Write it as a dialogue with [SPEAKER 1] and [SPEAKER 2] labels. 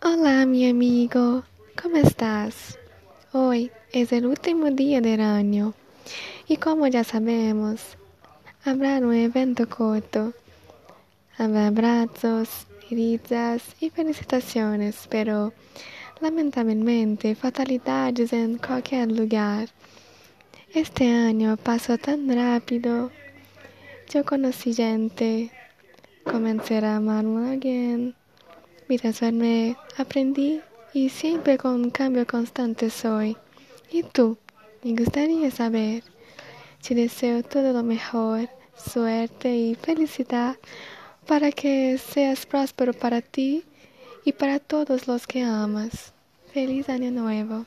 [SPEAKER 1] Hola, mi amigo, ¿cómo estás? Hoy es el último día del año y como ya sabemos, habrá un evento corto. Habrá abrazos, heridas y felicitaciones, pero lamentablemente fatalidades en cualquier lugar. Este año pasó tan rápido. Yo conocí gente, comencé a amar a alguien me aprendí y siempre con cambio constante soy. ¿Y tú? Me gustaría saber. Te deseo todo lo mejor, suerte y felicidad para que seas próspero para ti y para todos los que amas. Feliz año nuevo.